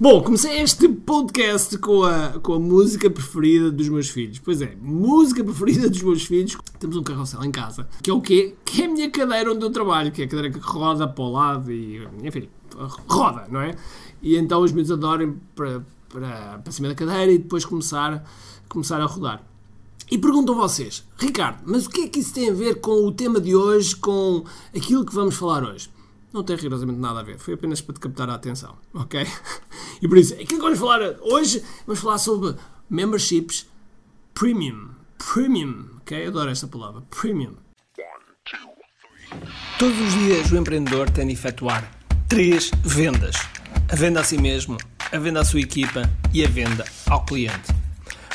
Bom, comecei este podcast com a, com a música preferida dos meus filhos. Pois é, música preferida dos meus filhos. Temos um carrossel em casa. Que é o quê? Que é a minha cadeira onde eu trabalho. Que é a cadeira que roda para o lado e, enfim, roda, não é? E então os meus adoram para, para, para cima da cadeira e depois começar, começar a rodar. E perguntam vocês, Ricardo, mas o que é que isso tem a ver com o tema de hoje, com aquilo que vamos falar hoje? Não tem rigorosamente nada a ver, foi apenas para te captar a atenção, ok? E por isso, aquilo que vamos falar hoje, vamos falar sobre memberships premium. Premium, ok? Adoro esta palavra, premium. Todos os dias o empreendedor tem de efetuar três vendas: a venda a si mesmo, a venda à sua equipa e a venda ao cliente.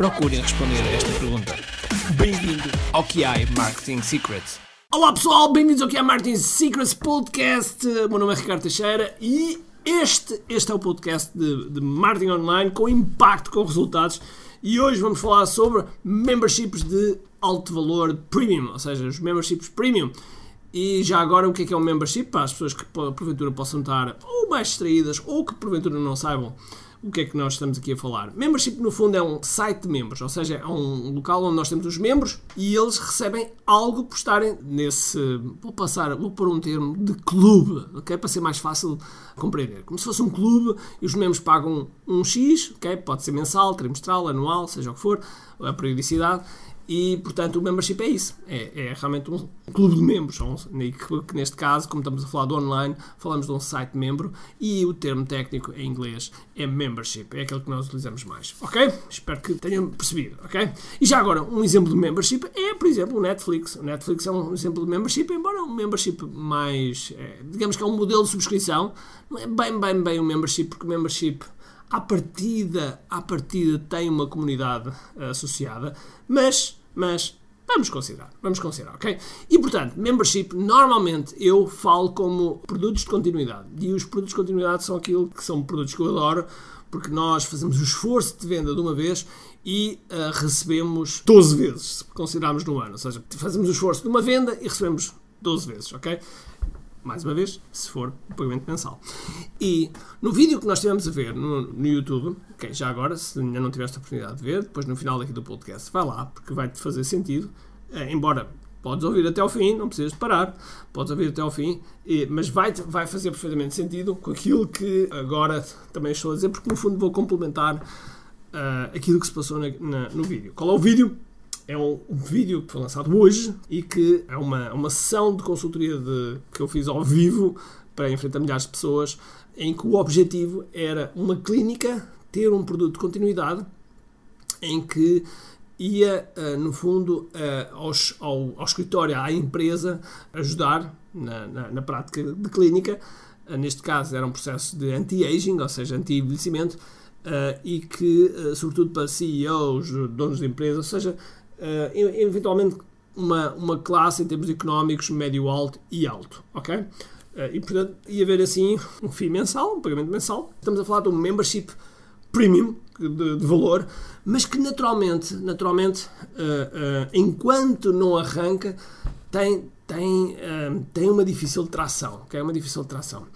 procurem responder a esta pergunta. Bem-vindo ao QI Marketing Secrets. Olá pessoal, bem-vindos ao QI Marketing Secrets Podcast. O meu nome é Ricardo Teixeira e este, este é o podcast de, de marketing online com impacto, com resultados. E hoje vamos falar sobre memberships de alto valor premium, ou seja, os memberships premium. E já agora, o que é que é um membership? Para as pessoas que porventura possam estar ou mais distraídas ou que porventura não saibam o que é que nós estamos aqui a falar? Membership, no fundo, é um site de membros, ou seja, é um local onde nós temos os membros e eles recebem algo por estarem nesse. Vou passar, vou pôr um termo de clube, ok? Para ser mais fácil compreender. Como se fosse um clube e os membros pagam um X, ok? Pode ser mensal, trimestral, anual, seja o que for, a periodicidade e, portanto, o membership é isso. É, é realmente um clube de membros. Que, neste caso, como estamos a falar do online, falamos de um site membro e o termo técnico em inglês é membership. É aquele que nós utilizamos mais. Ok? Espero que tenham percebido. Ok? E já agora, um exemplo de membership é, por exemplo, o Netflix. O Netflix é um exemplo de membership, embora um membership mais. É, digamos que é um modelo de subscrição. Não é bem, bem, bem um membership, porque membership à partida, à partida tem uma comunidade associada, mas mas vamos considerar, vamos considerar, ok? E portanto, membership, normalmente eu falo como produtos de continuidade. E os produtos de continuidade são aquilo que são produtos que eu adoro, porque nós fazemos o esforço de venda de uma vez e uh, recebemos 12 vezes, se considerarmos no ano. Ou seja, fazemos o esforço de uma venda e recebemos 12 vezes, ok? Mais uma vez, se for o pagamento mensal. E no vídeo que nós tivemos a ver no, no YouTube, okay, já agora, se ainda não tiveste a oportunidade de ver, depois no final daqui do podcast, vai lá, porque vai-te fazer sentido, é, embora podes ouvir até ao fim, não precisas parar, podes ouvir até ao fim, e, mas vai, vai fazer perfeitamente sentido com aquilo que agora também estou a dizer, porque no fundo vou complementar uh, aquilo que se passou na, na, no vídeo. Qual é o vídeo? É um, vídeo que foi lançado hoje e que é uma, uma sessão de consultoria de, que eu fiz ao vivo para enfrentar milhares de pessoas, em que o objetivo era uma clínica ter um produto de continuidade em que ia, uh, no fundo, uh, aos, ao, ao, escritório, à empresa, ajudar na, na, na prática de clínica. Uh, neste caso, era um processo de anti-aging, ou seja, anti-envelhecimento, e que, sobretudo para CEOs, donos de empresas, ou seja, uh, eventualmente uma, uma classe em termos económicos médio alto e alto, ok? Uh, e portanto ia haver assim um FII mensal, um pagamento mensal. Estamos a falar de um membership premium de, de valor, mas que naturalmente, naturalmente, uh, uh, enquanto não arranca, tem, tem, tem uma difícil tração, ok? Uma difícil tração.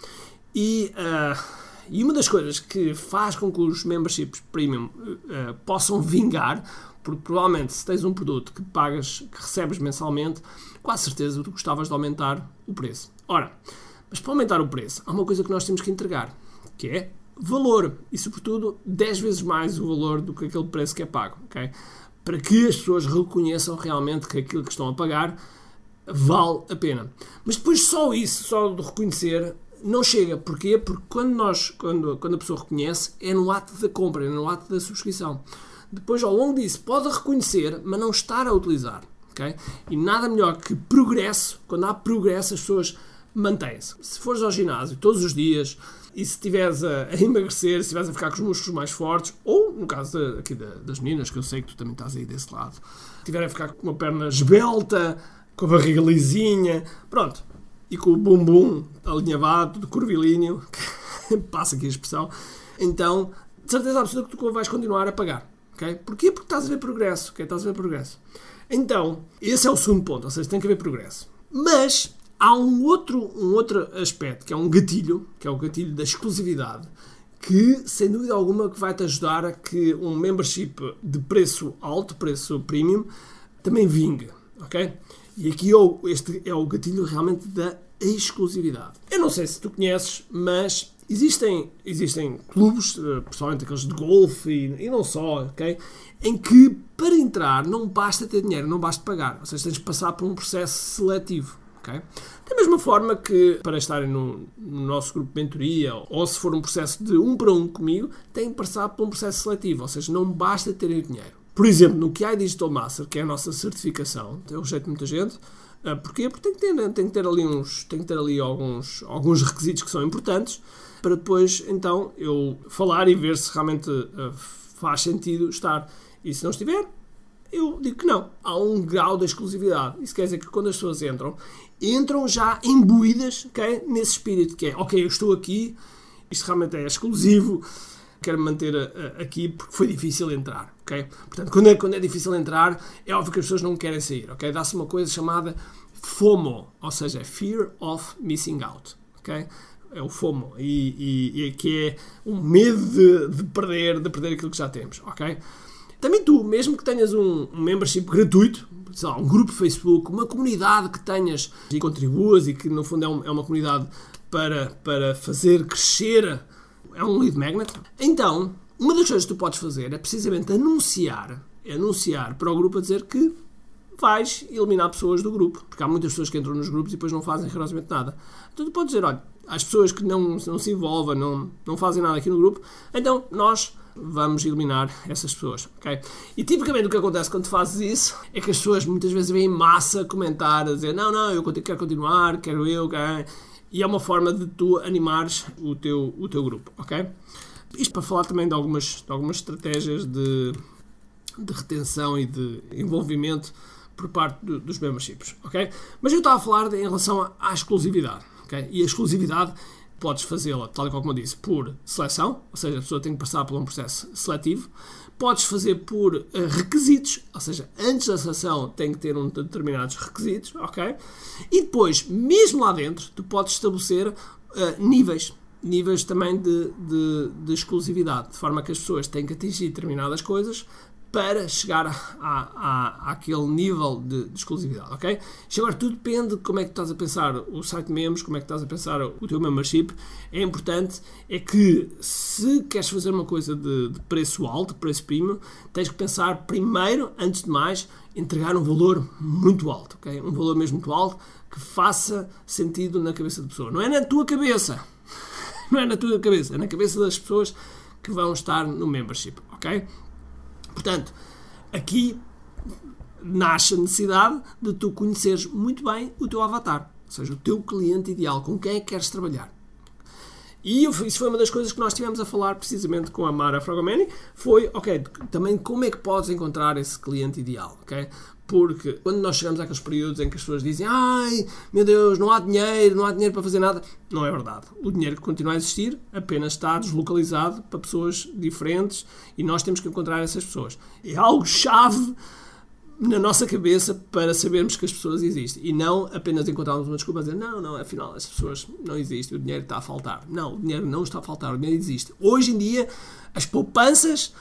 E, e uma das coisas que faz com que os memberships premium possam vingar porque provavelmente se tens um produto que pagas, que recebes mensalmente, quase certeza tu gostavas de aumentar o preço. Ora, mas para aumentar o preço, há uma coisa que nós temos que entregar, que é valor. E sobretudo 10 vezes mais o valor do que aquele preço que é pago. Okay? Para que as pessoas reconheçam realmente que aquilo que estão a pagar vale a pena. Mas depois só isso, só de reconhecer, não chega. Porquê? Porque quando, nós, quando, quando a pessoa reconhece, é no ato da compra, é no ato da subscrição depois ao longo disso pode reconhecer, mas não estar a utilizar. Okay? E nada melhor que progresso, quando há progresso, as pessoas mantém-se. Se fores ao ginásio todos os dias e se estiveres a, a, emagrecer, se estiveres a ficar com os músculos mais fortes, ou no caso de, aqui de, das meninas, que eu sei que tu também estás aí desse lado, estiverem a ficar com uma perna esbelta, com a barriga lisinha, pronto, e com o bumbum alinhavado, de curvilíneo, passa aqui a expressão, então, de certeza absoluta que tu vais continuar a pagar. Okay? Porquê? Porque estás a ver progresso. Okay? Estás a ver progresso. Então, esse é o segundo ponto, ou seja, tem que haver progresso. Mas há um outro, um outro aspecto, que é um gatilho, que é o gatilho da exclusividade, que, sem dúvida alguma, que vai-te ajudar a que um membership de preço alto, preço premium, também vingue, ok? E aqui este é o gatilho realmente da exclusividade. Eu não sei se tu conheces, mas existem, existem clubes, eh, principalmente aqueles de golfe e, e, não só, ok? Em que para entrar não basta ter dinheiro, não basta pagar. Seja, tens de passar por um processo seletivo. Okay? Da mesma forma que para estarem no, no, nosso grupo de mentoria ou se for um processo de um para um comigo, têm que passar por um processo seletivo, ou seja, não basta terem dinheiro. Por exemplo, no QI Digital Master, que é a nossa certificação, tem o jeito de muita gente, uh, porquê? Porque tem que ter, tem que ter ali, uns, tem que ter ali alguns, alguns requisitos que são importantes para depois, então, eu falar e ver se realmente uh, faz sentido estar. E se não estiver, eu digo que não. Há um grau de exclusividade. Isso quer dizer que quando as pessoas entram, entram já imbuídas okay, nesse espírito que é, ok, eu estou aqui, isto realmente é exclusivo, quero manter a, a, aqui porque foi difícil entrar, ok? Portanto, quando é, quando é difícil entrar, é óbvio que as pessoas não querem sair, ok? Dá-se uma coisa chamada FOMO, ou seja, Fear of Missing Out, ok? É o FOMO, e, e, e que é um medo de, de, perder, de perder aquilo que já temos, ok? Também tu, mesmo que tenhas um, um membership gratuito, sei lá, um grupo Facebook, uma comunidade que tenhas e contribuas e que no fundo é, um, é uma comunidade para, para fazer crescer, é um lead magnet. Então, uma das coisas que tu podes fazer é precisamente anunciar, é anunciar para o grupo a dizer que vais eliminar pessoas do grupo, porque há muitas pessoas que entram nos grupos e depois não fazem rigorosamente nada. Então tu podes dizer, olha, às pessoas que não, não se envolvem, não, não fazem nada aqui no grupo, então nós vamos eliminar essas pessoas, ok? E tipicamente o que acontece quando fazes isso é que as pessoas muitas vezes vêm em massa comentar, a dizer não, não, eu quero continuar, quero eu, quero... e é uma forma de tu animares o teu, o teu grupo, ok? Isto para falar também de algumas, de algumas estratégias de, de retenção e de envolvimento por parte do, dos memberships, ok? Mas eu estava a falar de, em relação à, à exclusividade, ok? E a exclusividade podes fazê-la, tal e como eu disse, por seleção, ou seja, a pessoa tem que passar por um processo seletivo. Podes fazer por uh, requisitos, ou seja, antes da seleção tem que ter um determinados requisitos, ok? E depois, mesmo lá dentro, tu podes estabelecer uh, níveis, níveis também de, de, de exclusividade, de forma que as pessoas têm que atingir determinadas coisas para chegar a, a, àquele nível de, de, exclusividade, ok? Isto agora tudo depende de como é que estás a pensar o site membros, como é que estás a pensar o teu membership. É importante é que se queres fazer uma coisa de, de preço alto, preço premium, tens que pensar primeiro, antes de mais, entregar um valor muito alto, ok? Um valor mesmo muito alto que faça sentido na cabeça da pessoa. Não é na tua cabeça, não é na tua cabeça, é na cabeça das pessoas que vão estar no membership, ok? Portanto, aqui nasce a necessidade de tu conheceres muito bem o teu avatar, ou seja, o teu cliente ideal, com quem é que queres trabalhar. E isso foi uma das coisas que nós tivemos a falar precisamente com a Mara Fragomeni, foi, ok, também como é que podes encontrar esse cliente ideal, ok? Porque quando nós chegamos àqueles períodos em que as pessoas dizem ai, meu Deus, não há dinheiro, não há dinheiro para fazer nada, não é verdade. O dinheiro continua a existir apenas está deslocalizado para pessoas diferentes e nós temos que encontrar essas pessoas. É algo chave na nossa cabeça para sabermos que as pessoas existem e não apenas encontrarmos uma desculpa a dizer não, não, afinal as pessoas não existem, o dinheiro está a faltar. Não, o dinheiro não está a faltar, o dinheiro existe. Hoje em dia, as poupanças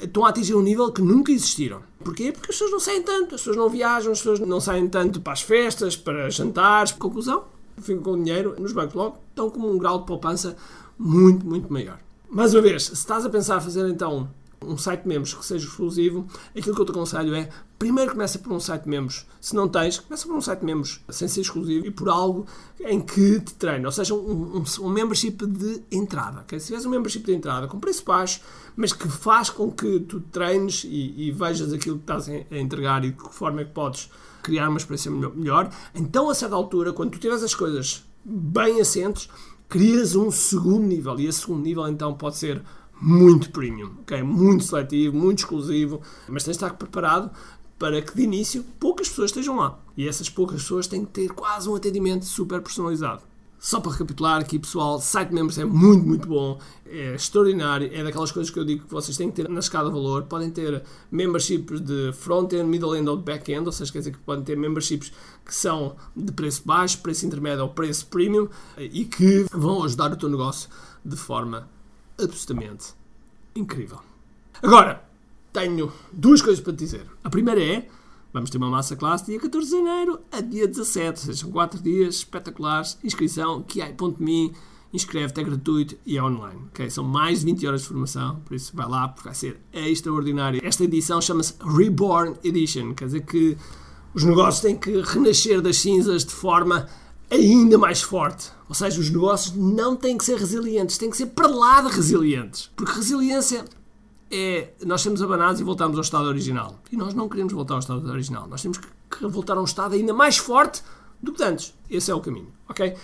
estão a atingir um nível que nunca existiram. Porquê? Porque as pessoas não saem tanto, as pessoas não viajam, as pessoas não saem tanto para as festas, para jantares. Conclusão, ficam com dinheiro nos bancos logo, estão com um grau de poupança muito, muito maior. Mais uma vez, se estás a pensar fazer então um site membros que seja exclusivo, aquilo que eu te aconselho é, primeiro começa por um site membros. Se não tens, começa por um site membros sem ser exclusivo e por algo em que te treine. Ou seja, um, um, um membership de entrada. Okay? Se tiveres um membership de entrada com preço baixo, mas que faz com que tu treines e, e vejas aquilo que estás a entregar e de que forma é que podes criar uma experiência melhor, então a certa altura, quando tu tiveres as coisas bem assentos, crias um segundo nível. E esse segundo nível então pode ser muito premium, ok? Muito seletivo, muito exclusivo, mas tens de estar preparado para que de início poucas pessoas estejam lá. E essas poucas pessoas têm que ter quase um atendimento super personalizado. Só para recapitular aqui, pessoal, Site Members é muito, muito bom, é extraordinário, é daquelas coisas que eu digo que vocês têm que ter na escada de valor. Podem ter memberships de front-end, middle-end ou back-end, ou seja, quer dizer que podem ter memberships que são de preço baixo, preço intermédio ou preço premium e que vão ajudar o teu negócio de forma absolutamente incrível. Agora, tenho duas coisas para te dizer. A primeira é, vamos ter uma massa classe dia 14 de janeiro a dia 17, ou seja, são 4 dias espetaculares, inscrição, kiai.me, inscreve-te, é gratuito e é online. Okay? São mais de 20 horas de formação, por isso vai lá, porque vai ser extraordinário. Esta edição chama-se Reborn Edition, quer dizer que os negócios têm que renascer das cinzas de forma ainda mais forte. Ou seja, os negócios não têm que ser resilientes, têm que ser para lá de resilientes. Porque resiliência é nós sermos abanados e voltarmos ao estado original. E nós não queremos voltar ao estado original. Nós temos que voltar a um estado ainda mais forte do que antes. Esse é o caminho, ok?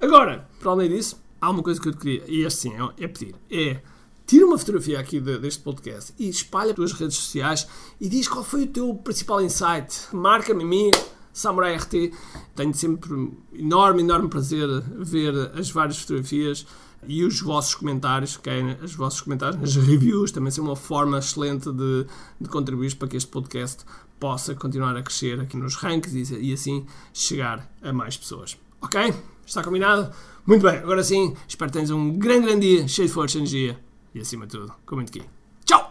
Agora, para além disso, há uma coisa que eu te queria, e este sim é, é pedir, é tira uma fotografia aqui de, deste podcast e espalha as tuas redes sociais e diz qual foi o teu principal insight. Marca-me a mim, Samurai RT. Tenho sempre enorme, enorme prazer ver as várias fotografias e os vossos comentários, okay? os vossos comentários nas reviews também são uma forma excelente de, de contribuir para que este podcast possa continuar a crescer aqui nos rankings e, e assim chegar a mais pessoas. Ok? Está combinado? Muito bem, agora sim, espero que tenhas um grande, grande dia, cheio de força e energia e acima de tudo, comente aqui. Tchau!